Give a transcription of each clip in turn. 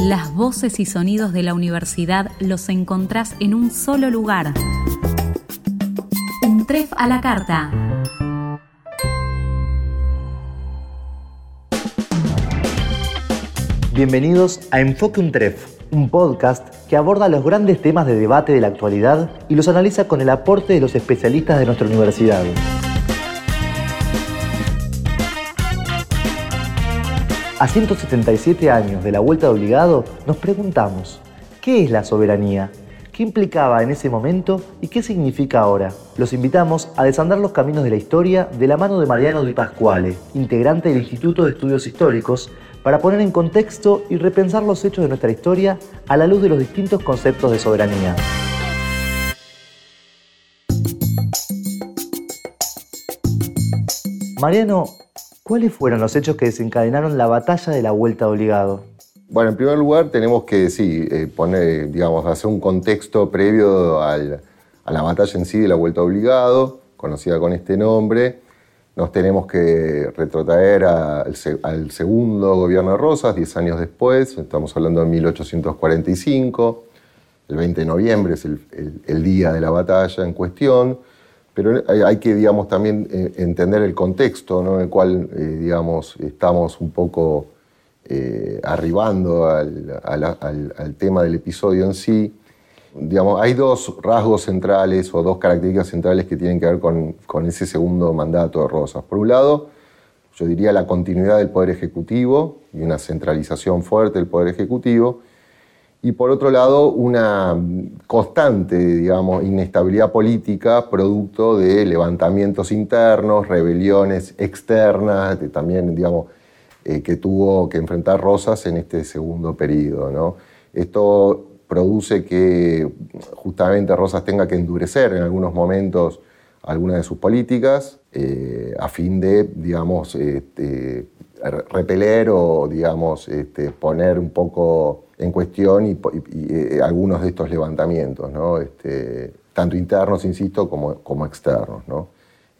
Las voces y sonidos de la universidad los encontrás en un solo lugar. Un tref a la carta. Bienvenidos a Enfoque Untref, un podcast que aborda los grandes temas de debate de la actualidad y los analiza con el aporte de los especialistas de nuestra universidad. A 177 años de la vuelta de obligado, nos preguntamos, ¿qué es la soberanía? ¿Qué implicaba en ese momento y qué significa ahora? Los invitamos a desandar los caminos de la historia de la mano de Mariano Di Pasquale, integrante del Instituto de Estudios Históricos, para poner en contexto y repensar los hechos de nuestra historia a la luz de los distintos conceptos de soberanía. Mariano, ¿cuáles fueron los hechos que desencadenaron la batalla de la Vuelta de Obligado? Bueno, en primer lugar tenemos que sí, eh, poner, digamos, hacer un contexto previo a la batalla en sí de la Vuelta Obligado, conocida con este nombre, nos tenemos que retrotraer al, segundo gobierno de Rosas, 10 años después, estamos hablando de 1845, el 20 de noviembre es el, día de la batalla en cuestión, pero hay, que, digamos, también eh, entender el contexto en el cual, eh, digamos, estamos un poco eh, arribando al tema del episodio en sí digamos, hay dos rasgos centrales o dos características centrales que tienen que ver con, con, ese segundo mandato de Rosas. Por un lado, yo diría la continuidad del Poder Ejecutivo y una centralización fuerte del Poder Ejecutivo. Y por otro lado, una constante, digamos, inestabilidad política producto de levantamientos internos, rebeliones externas, también, digamos, eh, que tuvo que enfrentar Rosas en este segundo periodo. ¿no? Esto produce que justamente Rosas tenga que endurecer en algunos momentos algunas de sus políticas eh, a fin de, digamos, este, repeler o, digamos, este, poner un poco en cuestión y, eh, algunos de estos levantamientos, este, tanto internos, insisto, como, como externos. ¿no?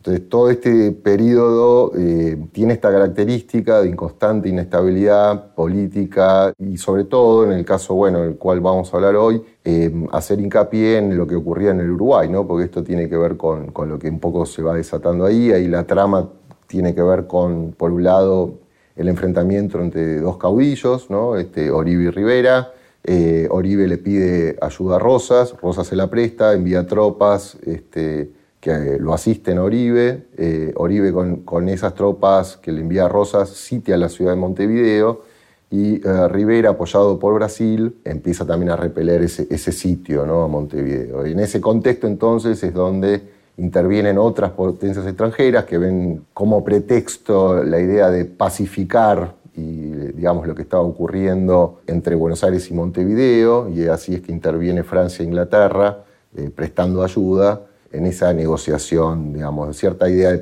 Entonces, todo este periodo eh, tiene esta característica de inconstante inestabilidad política y sobre todo, en el caso bueno, el cual vamos a hablar hoy, eh, hacer hincapié en lo que ocurría en el Uruguay, ¿no? porque esto tiene que ver con, con, lo que un poco se va desatando ahí, ahí la trama tiene que ver con, por un lado, el enfrentamiento entre dos caudillos, ¿no? este, Oribe y Rivera, eh, Oribe le pide ayuda a Rosas, Rosas se la presta, envía tropas, este, que lo asisten a Oribe. Eh, Oribe con, esas tropas que le envía a Rosas sitia la ciudad de Montevideo y eh, Rivera, apoyado por Brasil, empieza también a repeler ese, sitio ¿no? a Montevideo. Y en ese contexto entonces es donde intervienen otras potencias extranjeras que ven como pretexto la idea de pacificar y digamos lo que estaba ocurriendo entre Buenos Aires y Montevideo y así es que interviene Francia e Inglaterra eh, prestando ayuda en esa negociación, digamos, cierta idea de,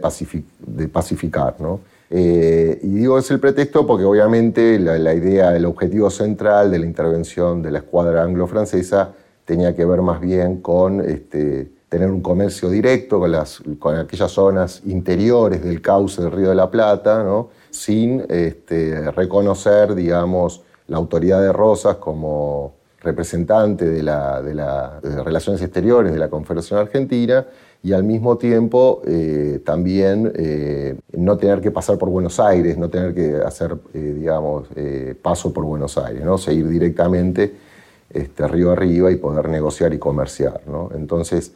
pacificar. ¿no? Eh, y digo es el pretexto porque obviamente la, idea, el objetivo central de la intervención de la escuadra anglo-francesa tenía que ver más bien con este, tener un comercio directo con, las, con aquellas zonas interiores del cauce del Río de la Plata, ¿no? sin este, reconocer, digamos, la autoridad de Rosas como representante de, la, de, la, Relaciones Exteriores de la Confederación Argentina y al mismo tiempo eh, también eh, no tener que pasar por Buenos Aires, no tener que hacer, eh, digamos, paso por Buenos Aires, ¿no? seguir directamente este, río arriba y poder negociar y comerciar. ¿no? Entonces,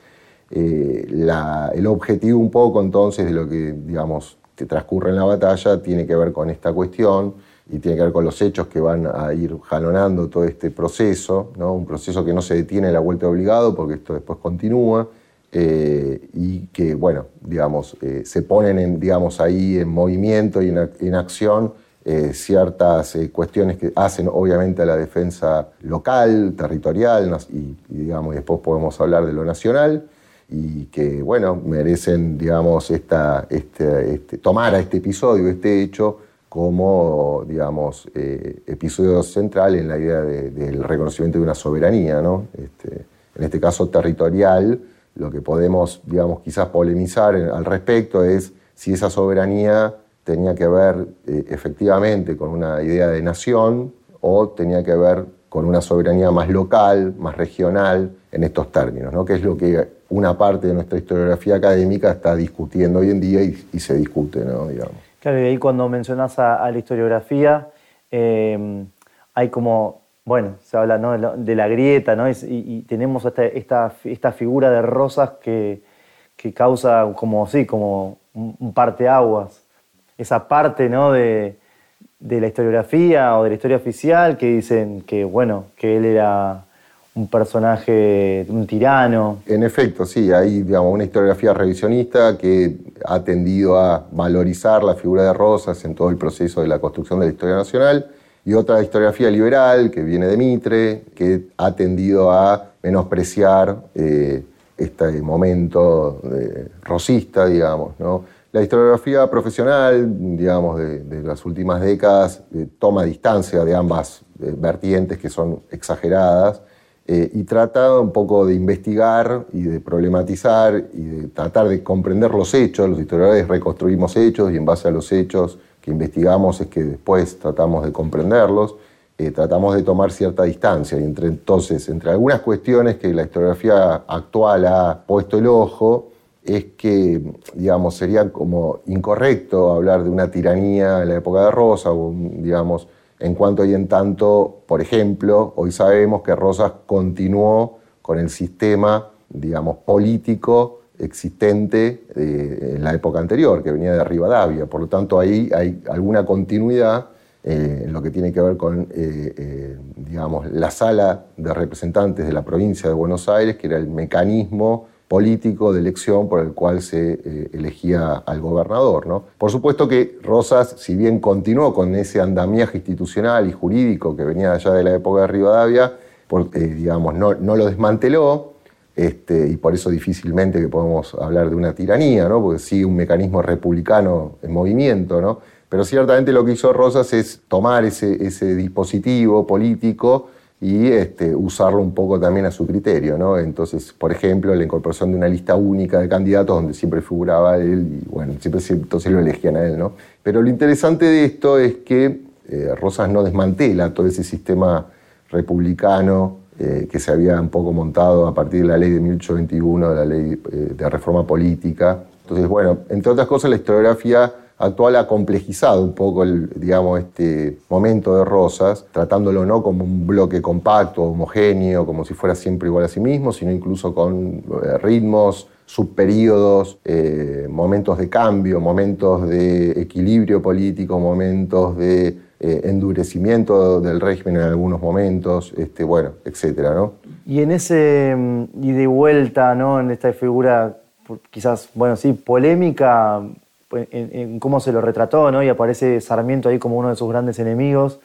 el objetivo un poco entonces de lo que, digamos, transcurre en la batalla tiene que ver con esta cuestión y tiene que ver con los hechos que van a ir jalonando todo este proceso, un proceso que no se detiene en la vuelta obligado porque esto después continúa eh, y que, bueno, digamos, eh, se ponen en, digamos, ahí en movimiento y en, acción eh, ciertas cuestiones que hacen obviamente a la defensa local, territorial y, digamos, después podemos hablar de lo nacional y que, bueno, merecen, digamos, esta, este, este, tomar a este episodio, este hecho, como, digamos, eh, episodio central en la idea del reconocimiento de una soberanía, ¿no? Este, en este caso territorial, lo que podemos, digamos, quizás polemizar al respecto es si esa soberanía tenía que ver eh, efectivamente con una idea de nación o tenía que ver con una soberanía más local, más regional, en estos términos, ¿no? que es lo que una parte de nuestra historiografía académica está discutiendo hoy en día y, se discute, ¿no? digamos. Claro, y ahí cuando mencionas a, la historiografía, eh, hay como, bueno, se habla ¿no? de, la, grieta, ¿no? y, tenemos esta, esta, figura de Rosas que, que causa como, sí, como un parteaguas. Esa parte ¿no? de, de la historiografía o de la historia oficial que dicen que, bueno, que él era un personaje, un tirano. En efecto, sí, hay digamos, una historiografía revisionista que ha tendido a valorizar la figura de Rosas en todo el proceso de la construcción de la historia nacional, y otra historiografía liberal que viene de Mitre, que ha tendido a menospreciar eh, este momento rosista, digamos, ¿no? La historiografía profesional, digamos, de, las últimas décadas, eh, toma distancia de ambas eh, vertientes que son exageradas eh, y trata un poco de investigar y de problematizar y de tratar de comprender los hechos. Los historiadores reconstruimos hechos y en base a los hechos que investigamos es que después tratamos de comprenderlos. tratamos de tomar cierta distancia. Y entre, entonces, entre algunas cuestiones que la historiografía actual ha puesto el ojo, es que, digamos, sería como incorrecto hablar de una tiranía en la época de Rosa, o, digamos, en cuanto y en tanto, por ejemplo, hoy sabemos que Rosas continuó con el sistema, digamos, político existente eh, en la época anterior, que venía de Rivadavia. Por lo tanto, ahí hay alguna continuidad eh, en lo que tiene que ver con, eh, digamos, la sala de representantes de la provincia de Buenos Aires, que era el mecanismo político de elección por el cual se eh, elegía al gobernador. ¿no? Por supuesto que Rosas, si bien continuó con ese andamiaje institucional y jurídico que venía allá de la época de Rivadavia, eh, digamos, no, no, lo desmanteló, este, y por eso difícilmente que podemos hablar de una tiranía, ¿no? porque sigue un mecanismo republicano en movimiento, ¿no? pero ciertamente lo que hizo Rosas es tomar ese, ese dispositivo político y este, usarlo un poco también a su criterio. Entonces, por ejemplo, la incorporación de una lista única de candidatos donde siempre figuraba él y bueno, siempre entonces lo elegían a él. ¿no? Pero lo interesante de esto es que eh, Rosas no desmantela todo ese sistema republicano eh, que se había un poco montado a partir de la ley de 1821, de la ley eh, de reforma política. Entonces, bueno, entre otras cosas, la historiografía actual ha complejizado un poco el, digamos, este momento de Rosas, tratándolo no como un bloque compacto, homogéneo, como si fuera siempre igual a sí mismo, sino incluso con eh, ritmos, subperíodos, eh, momentos de cambio, momentos de equilibrio político, momentos de eh, endurecimiento del régimen en algunos momentos, este, bueno, etcétera, ¿no? Y en ese mm, y de vuelta, ¿no? En esta figura quizás, bueno, sí, polémica, en, cómo se lo retrató, ¿no? Y aparece Sarmiento ahí como uno de sus grandes enemigos,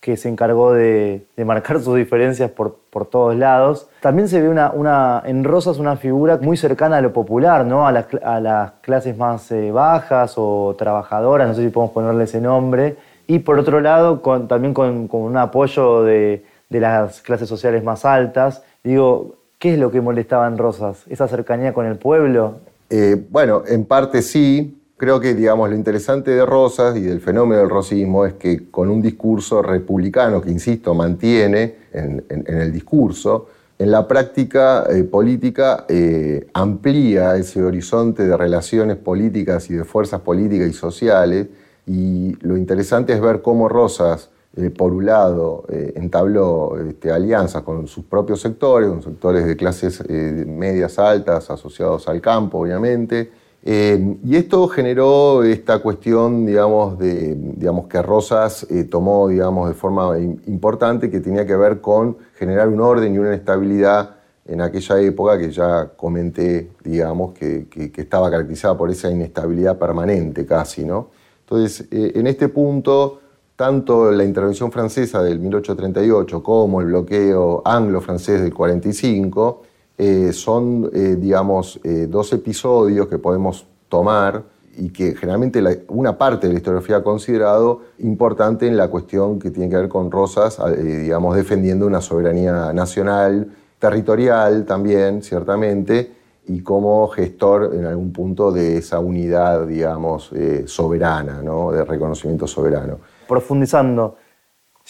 que se encargó de, marcar sus diferencias por, por, todos lados. También se ve una, en Rosas una figura muy cercana a lo popular, ¿no? A las, clases más eh, bajas o trabajadoras, no sé si podemos ponerle ese nombre. Y por otro lado, con, también con, con, un apoyo de, de las clases sociales más altas. Digo, ¿qué es lo que molestaba en Rosas? ¿Esa cercanía con el pueblo? Eh, bueno, en parte sí, creo que digamos, lo interesante de Rosas y del fenómeno del rosismo es que con un discurso republicano que, insisto, mantiene en, el discurso, en la práctica eh, política eh, amplía ese horizonte de relaciones políticas y de fuerzas políticas y sociales. Y lo interesante es ver cómo Rosas, eh, por un lado, entabló este, alianzas con sus propios sectores, con sectores de clases medias altas asociados al campo, obviamente, eh, y esto generó esta cuestión, digamos, de, digamos que Rosas eh, tomó, digamos, de forma importante que tenía que ver con generar un orden y una estabilidad en aquella época que ya comenté, digamos, que, estaba caracterizada por esa inestabilidad permanente casi, ¿no? Entonces, eh, en este punto, tanto la intervención francesa del 1838 como el bloqueo anglo-francés del 45 eh, son, eh, digamos, eh, dos episodios que podemos tomar y que generalmente una parte de la historiografía ha considerado importante en la cuestión que tiene que ver con Rosas, digamos, defendiendo una soberanía nacional, territorial también, ciertamente, y como gestor en algún punto de esa unidad, digamos, soberana, ¿no? de reconocimiento soberano. Profundizando,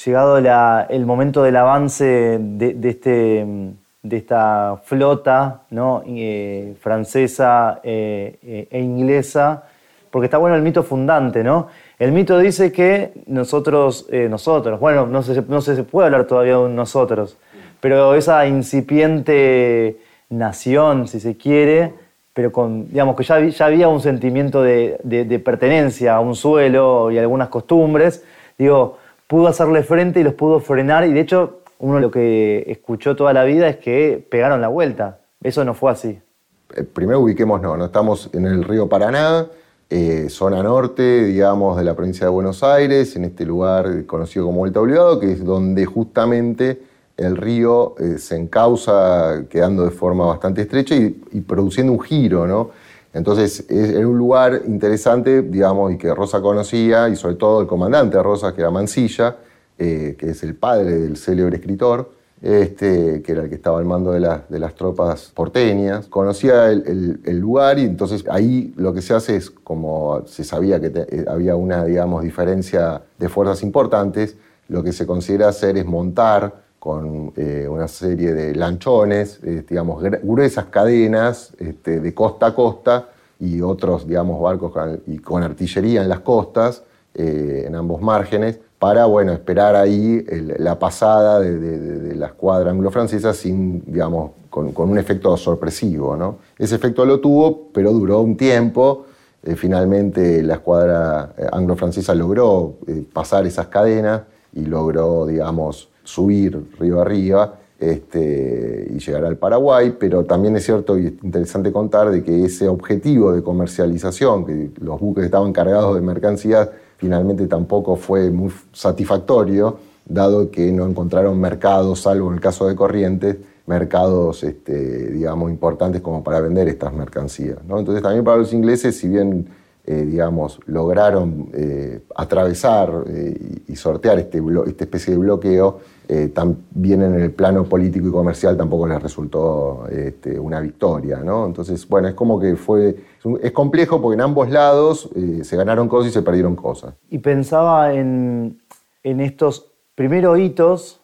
llegado el momento del avance de, este, de esta flota ¿no? Eh, francesa eh, e inglesa, porque está bueno el mito fundante, ¿no? El mito dice que nosotros, nosotros, bueno, no sé, no se puede hablar todavía de nosotros, pero esa incipiente nación, si se quiere, pero con, digamos, que ya, ya había un sentimiento de, pertenencia a un suelo y algunas costumbres, digo, pudo hacerle frente y los pudo frenar, y de hecho, uno lo que escuchó toda la vida es que pegaron la vuelta. Eso no fue así. Eh, primero ubiquemos, no, no estamos en el río Paraná, eh, zona norte, digamos, de la provincia de Buenos Aires, en este lugar conocido como Vuelta Obligado, que es donde justamente el río eh, se encausa quedando de forma bastante estrecha y, produciendo un giro, ¿no? Entonces era un lugar interesante, digamos, y que Rosa conocía, y sobre todo el comandante Rosa, que era Mansilla, eh, que es el padre del célebre escritor, este, que era el que estaba al mando de, las tropas porteñas. Conocía el, lugar y entonces ahí lo que se hace es, como se sabía que eh, había una, digamos, diferencia de fuerzas importantes, lo que se considera hacer es montar con eh, una serie de lanchones, eh, digamos, gruesas cadenas este, de costa a costa y otros, digamos, barcos con, y con artillería en las costas, en ambos márgenes, para, bueno, esperar ahí la pasada de, la escuadra anglo-francesa sin, digamos, con, un efecto sorpresivo, ¿no? Ese efecto lo tuvo, pero duró un tiempo. finalmente la escuadra anglo-francesa logró pasar esas cadenas y logró, digamos, subir río arriba este, y llegar al Paraguay, pero también es cierto y es interesante contar de que ese objetivo de comercialización, que los buques estaban cargados de mercancías, finalmente tampoco fue muy satisfactorio, dado que no encontraron mercados, salvo en el caso de Corrientes, mercados, este, digamos, importantes como para vender estas mercancías. Entonces también para los ingleses, si bien eh, digamos, lograron eh, atravesar eh, y sortear este esta especie de bloqueo, también en el plano político y comercial tampoco les resultó este, una victoria. ¿no? Entonces, bueno, es como que fue, es complejo porque en ambos lados se ganaron cosas y se perdieron cosas. Y pensaba en, estos primeros hitos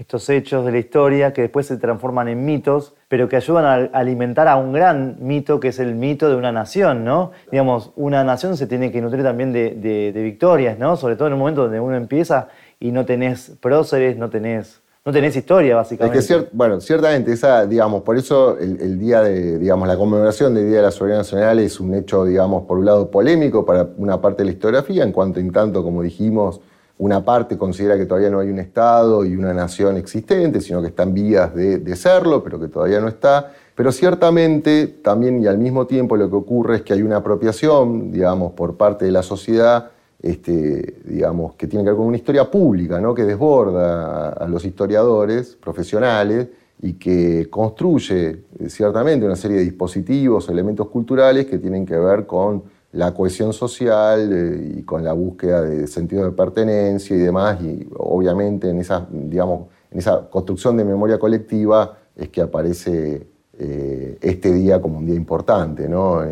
estos hechos de la historia que después se transforman en mitos, pero que ayudan a alimentar a un gran mito que es el mito de una nación, ¿no? Digamos, una nación se tiene que nutrir también de, victorias, ¿no? Sobre todo en un momento donde uno empieza y no tenés próceres, no tenés, no tenés historia, básicamente. Es que, bueno, ciertamente, esa, digamos, por eso el, día de, digamos, la conmemoración del Día de la Soberanía Nacional es un hecho, digamos, por un lado polémico para una parte de la historiografía, en cuanto en tanto, como dijimos, una parte considera que todavía no hay un Estado y una nación existente, sino que está en vías de, serlo, pero que todavía no está. Pero ciertamente también y al mismo tiempo lo que ocurre es que hay una apropiación, digamos, por parte de la sociedad, este, digamos, que tiene que ver con una historia pública, ¿no? que desborda a los historiadores profesionales y que construye eh, ciertamente una serie de dispositivos, elementos culturales que tienen que ver con la cohesión social eh, y con la búsqueda de sentido de pertenencia y demás, y obviamente en esa, digamos, en esa construcción de memoria colectiva es que aparece eh, este día como un día importante, ¿no?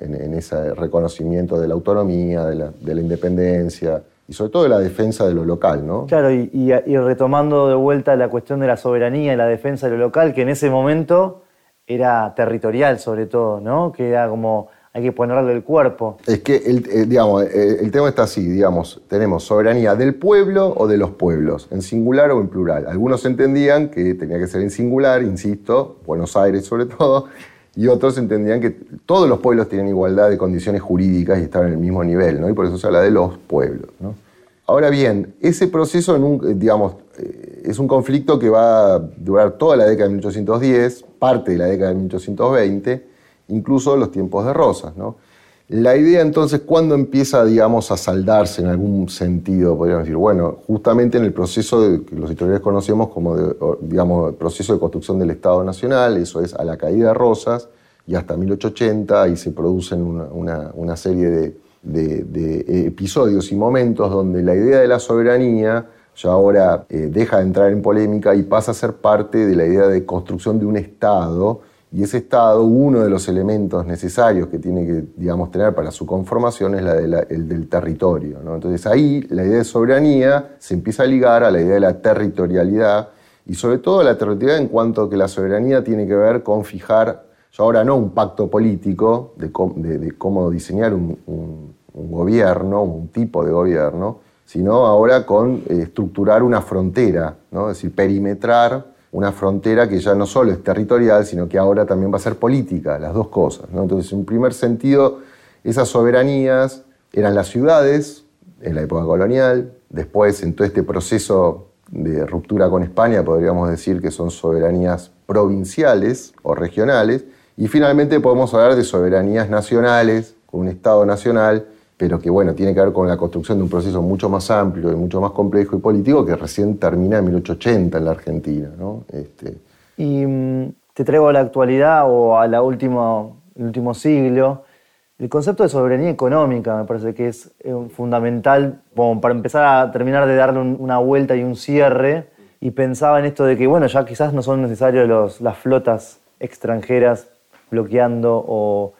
En, ese reconocimiento de la autonomía, de la, independencia y sobre todo de la defensa de lo local. ¿no? Claro, y, y, retomando de vuelta la cuestión de la soberanía y la defensa de lo local, que en ese momento era territorial sobre todo, ¿no? que era como hay que ponerle el cuerpo. Es que, el, eh, digamos, eh, el tema está así, digamos, tenemos soberanía del pueblo o de los pueblos, en singular o en plural. Algunos entendían que tenía que ser en singular, insisto, Buenos Aires sobre todo, y otros entendían que todos los pueblos tienen igualdad de condiciones jurídicas y estaban en el mismo nivel, ¿no? Y por eso se habla de los pueblos, ¿no? Ahora bien, ese proceso, en digamos, eh, es un conflicto que va a durar toda la década de 1810, parte de la década de 1820, incluso los tiempos de Rosas. ¿no? La idea entonces, ¿cuándo empieza, digamos, a saldarse en algún sentido? Podríamos decir, bueno, justamente en el proceso de, que los historiadores conocemos como, digamos, el proceso de construcción del Estado Nacional, eso es a la caída de Rosas, y hasta 1880 ahí se producen una, serie de, episodios y momentos donde la idea de la soberanía ya ahora eh, deja de entrar en polémica y pasa a ser parte de la idea de construcción de un Estado Y ese Estado, uno de los elementos necesarios que tiene que, digamos, tener para su conformación es el del territorio. Entonces ahí la idea de soberanía se empieza a ligar a la idea de la territorialidad y sobre todo la territorialidad en cuanto a que la soberanía tiene que ver con fijar, ahora no un pacto político de, cómo diseñar un, gobierno, un tipo de gobierno, sino ahora con eh, estructurar una frontera, es decir, perimetrar una frontera que ya no solo es territorial, sino que ahora también va a ser política, las dos cosas. Entonces, en primer sentido, esas soberanías eran las ciudades en la época colonial, después en todo este proceso de ruptura con España podríamos decir que son soberanías provinciales o regionales, y finalmente podemos hablar de soberanías nacionales, con un Estado nacional, pero que bueno, tiene que ver con la construcción de un proceso mucho más amplio y mucho más complejo y político que recién termina en 1880 en la Argentina. ¿no? Este... Y mm, te traigo a la actualidad o al último, último siglo. El concepto de soberanía económica me parece que es eh, fundamental para empezar a terminar de darle una vuelta y un cierre. Y pensaba en esto de que, bueno, ya quizás no son necesarias las flotas extranjeras bloqueando o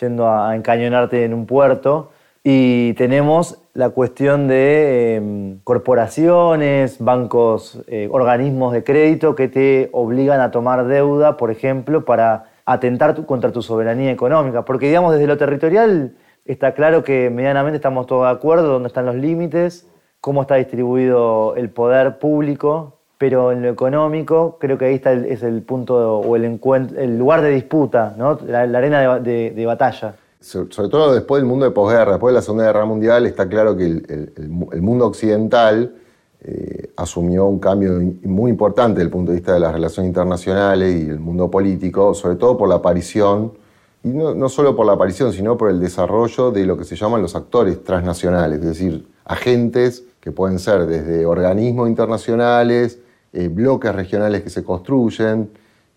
yendo a encañonarte en un puerto, y tenemos la cuestión de em, corporaciones, bancos, eh, organismos de crédito que te obligan a tomar deuda, por ejemplo, para atentar contra tu soberanía económica. Porque, digamos, desde lo territorial está claro que medianamente estamos todos de acuerdo dónde están los límites, cómo está distribuido el poder público, pero en lo económico creo que ahí está es el punto o el, el lugar de disputa, ¿no? la, arena de batalla sobre todo después del mundo de posguerra, después de la Segunda Guerra Mundial, está claro que el, mundo occidental eh, asumió un cambio muy importante desde el punto de vista de las relaciones internacionales y el mundo político, sobre todo por la aparición, y no, solo por la aparición, sino por el desarrollo de lo que se llaman los actores transnacionales, es decir, agentes que pueden ser desde organismos internacionales, eh, bloques regionales que se construyen,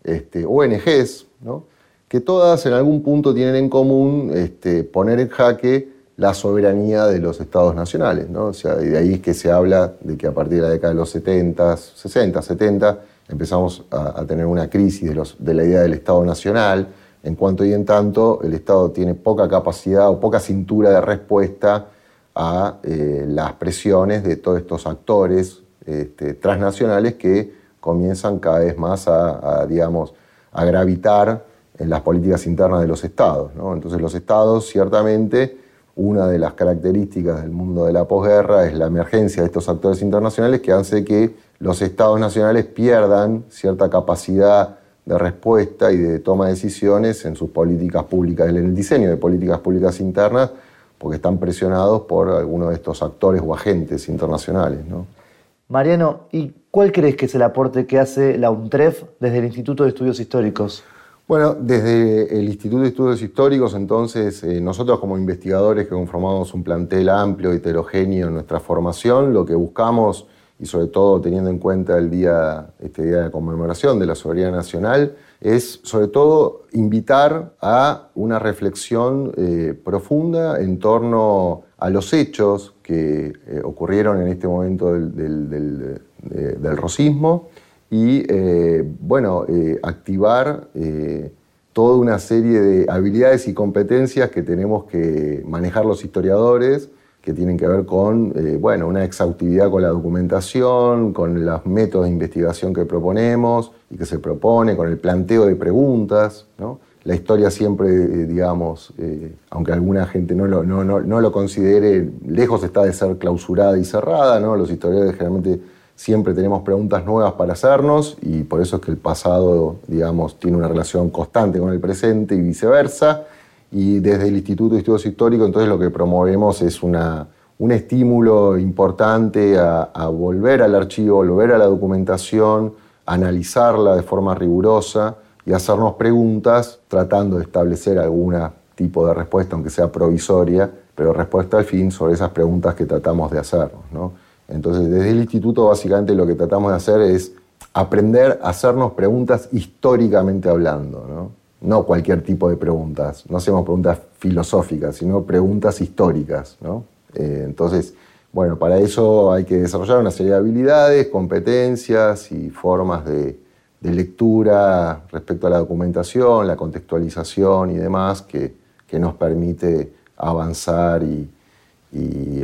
este, ONGs, ¿no? Que todas en algún punto tienen en común este, poner en jaque la soberanía de los estados nacionales. ¿no? O sea, y de ahí es que se habla de que a partir de la década de los 70, 60, 70, empezamos a, tener una crisis de, la idea del Estado nacional, en cuanto y en tanto el Estado tiene poca capacidad o poca cintura de respuesta a eh, las presiones de todos estos actores este, transnacionales que comienzan cada vez más a digamos, a gravitar en las políticas internas de los estados. Entonces los estados, ciertamente, una de las características del mundo de la posguerra es la emergencia de estos actores internacionales que hace que los estados nacionales pierdan cierta capacidad de respuesta y de toma de decisiones en sus políticas públicas, en el diseño de políticas públicas internas, porque están presionados por algunos de estos actores o agentes internacionales. Mariano, ¿y cuál crees que es el aporte que hace la UNTREF desde el Instituto de Estudios Históricos? Bueno, desde el Instituto de Estudios Históricos, entonces, eh, nosotros como investigadores que conformamos un plantel amplio, y heterogéneo en nuestra formación, lo que buscamos, y sobre todo teniendo en cuenta el día, este día de conmemoración de la soberanía nacional, es sobre todo invitar a una reflexión eh, profunda en torno a los hechos que eh, ocurrieron en este momento del, del, del rosismo y eh, bueno, eh, activar eh, toda una serie de habilidades y competencias que tenemos que manejar los historiadores, que tienen que ver con bueno, una exhaustividad con la documentación, con los métodos de investigación que proponemos y que se propone, con el planteo de preguntas. ¿no? La historia siempre, digamos, aunque alguna gente no lo, no, no, no lo considere, lejos está de ser clausurada y cerrada, ¿no? los historiadores generalmente siempre tenemos preguntas nuevas para hacernos y por eso es que el pasado, digamos, tiene una relación constante con el presente y viceversa. Y desde el Instituto de Estudios Históricos, entonces lo que promovemos es una, un estímulo importante a, volver al archivo, volver a la documentación, analizarla de forma rigurosa y hacernos preguntas tratando de establecer algún tipo de respuesta, aunque sea provisoria, pero respuesta al fin sobre esas preguntas que tratamos de hacernos. ¿no? Entonces, desde el instituto básicamente lo que tratamos de hacer es aprender a hacernos preguntas históricamente hablando, ¿no? Cualquier tipo de preguntas, no hacemos preguntas filosóficas, sino preguntas históricas, ¿no? Eh, entonces, bueno, para eso hay que desarrollar una serie de habilidades, competencias y formas de, lectura respecto a la documentación, la contextualización y demás que, nos permite avanzar y,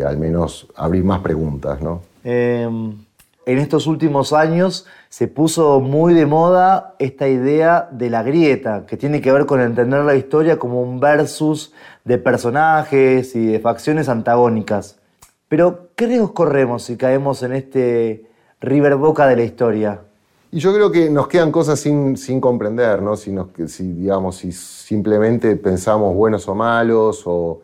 al menos abrir más preguntas. ¿no? Em, en estos últimos años se puso muy de moda esta idea de la grieta, que tiene que ver con entender la historia como un versus de personajes y de facciones antagónicas. Pero, ¿qué riesgos corremos si caemos en este River Boca de la historia? Y yo creo que nos quedan cosas sin, comprender, ¿no? Si, si, digamos, si simplemente pensamos buenos o malos, o,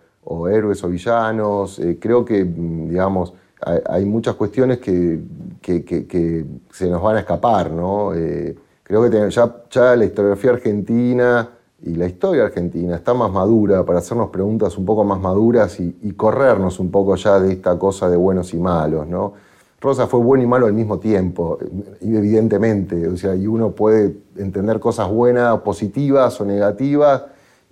héroes o villanos. Eh, creo que, mm, digamos, hay, muchas cuestiones que, que, se nos van a escapar, ¿no? Eh, creo que ya, la historiografía argentina y la historia argentina está más madura para hacernos preguntas un poco más maduras y, corrernos un poco ya de esta cosa de buenos y malos, ¿no? Rosa fue bueno y malo al mismo tiempo, evidentemente, o sea, y uno puede entender cosas buenas, positivas o negativas,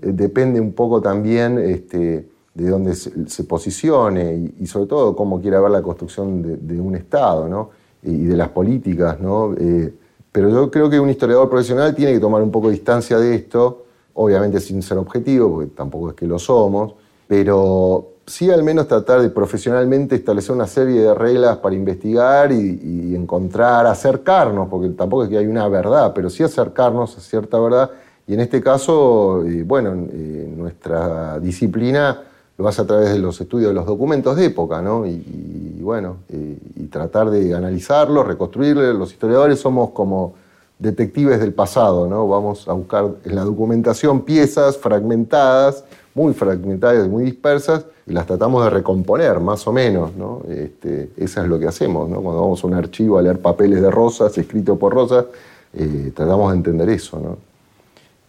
eh, depende un poco también este, de dónde se, posicione y, sobre todo cómo quiera ver la construcción de, un Estado, ¿no? Y de las políticas, ¿no? Eh, pero yo creo que un historiador profesional tiene que tomar un poco de distancia de esto, obviamente sin ser objetivo, porque tampoco es que lo somos, pero sí al menos tratar de profesionalmente establecer una serie de reglas para investigar y, encontrar, acercarnos, porque tampoco es que hay una verdad, pero sí acercarnos a cierta verdad. Y en este caso, eh, bueno, eh, nuestra disciplina lo hace a través de los estudios de los documentos de época, ¿no? Y, bueno, y tratar de analizarlos, reconstruirlos. Los historiadores somos como detectives del pasado, ¿no? Vamos a buscar en la documentación piezas fragmentadas, muy fragmentadas y muy dispersas, y las tratamos de recomponer, más o menos, ¿no? Este, eso es lo que hacemos, ¿no? Cuando vamos a un archivo a leer papeles de Rosas, escritos por Rosas, eh, tratamos de entender eso, ¿no?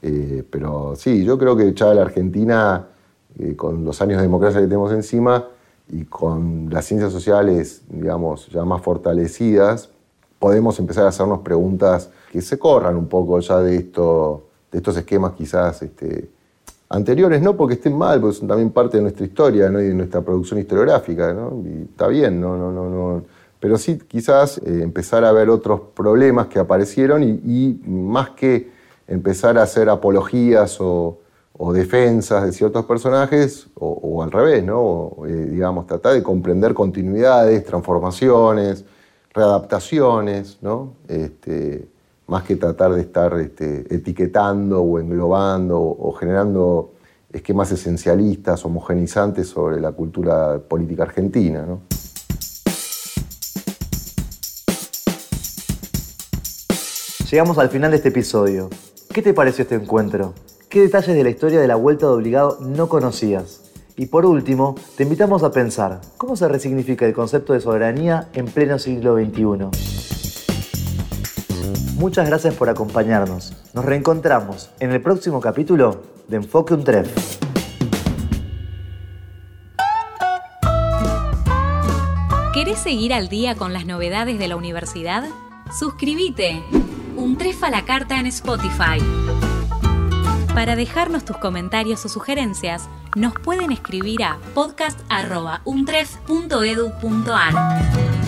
Eh, pero sí, yo creo que ya la Argentina, eh, con los años de democracia que tenemos encima y con las ciencias sociales, digamos, ya más fortalecidas, podemos empezar a hacernos preguntas que se corran un poco ya de, esto, de estos esquemas quizás este, anteriores, no porque estén mal, porque son también parte de nuestra historia y de nuestra producción historiográfica, ¿no? y está bien, no, no, no, no. pero sí quizás eh, empezar a ver otros problemas que aparecieron y, más que empezar a hacer apologías o, defensas de ciertos personajes, o, al revés, ¿no? Eh, digamos, tratar de comprender continuidades, transformaciones, readaptaciones, ¿no? Este, más que tratar de estar este, etiquetando o englobando o, generando esquemas esencialistas, homogenizantes sobre la cultura política argentina. Llegamos al final de este episodio. ¿Qué te pareció este encuentro? ¿Qué detalles de la historia de la vuelta de obligado no conocías? Y por último, te invitamos a pensar, ¿cómo se resignifica el concepto de soberanía en pleno siglo XXI? Muchas gracias por acompañarnos. Nos reencontramos en el próximo capítulo de Enfoque un ¿Querés seguir al día con las novedades de la universidad? Suscríbete. Un Tref a la carta en Spotify. Para dejarnos tus comentarios o sugerencias, nos pueden escribir a podcast.untref.edu.ar.